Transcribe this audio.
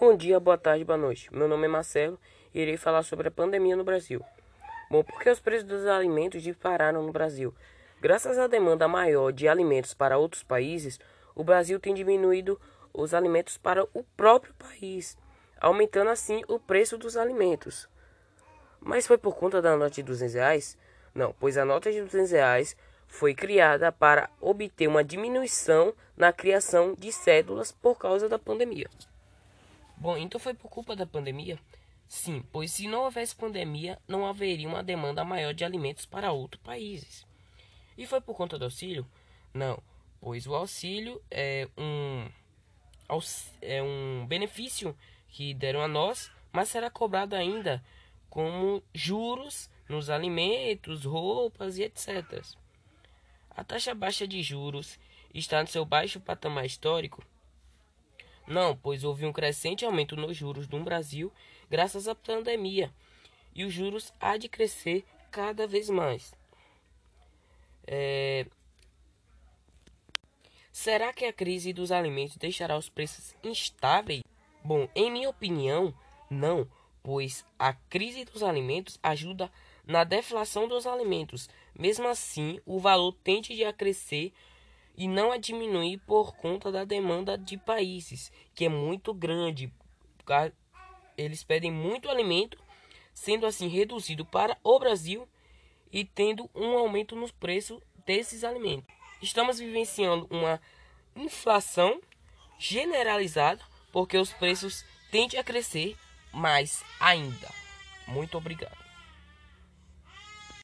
Bom dia, boa tarde, boa noite. Meu nome é Marcelo e irei falar sobre a pandemia no Brasil. Bom, porque os preços dos alimentos dispararam no Brasil. Graças à demanda maior de alimentos para outros países, o Brasil tem diminuído os alimentos para o próprio país, aumentando assim o preço dos alimentos. Mas foi por conta da nota de 200 reais? Não, pois a nota de 200 reais foi criada para obter uma diminuição na criação de cédulas por causa da pandemia. Bom, então foi por culpa da pandemia? Sim, pois se não houvesse pandemia, não haveria uma demanda maior de alimentos para outros países. E foi por conta do auxílio? Não, pois o auxílio é um, é um benefício que deram a nós, mas será cobrado ainda como juros nos alimentos, roupas e etc. A taxa baixa de juros está no seu baixo patamar histórico não, pois houve um crescente aumento nos juros no Brasil graças à pandemia e os juros há de crescer cada vez mais. É... Será que a crise dos alimentos deixará os preços instáveis? Bom, em minha opinião, não, pois a crise dos alimentos ajuda na deflação dos alimentos. Mesmo assim, o valor tende a crescer e não a diminuir por conta da demanda de países, que é muito grande. Eles pedem muito alimento, sendo assim reduzido para o Brasil e tendo um aumento nos preços desses alimentos. Estamos vivenciando uma inflação generalizada, porque os preços tendem a crescer mais ainda. Muito obrigado.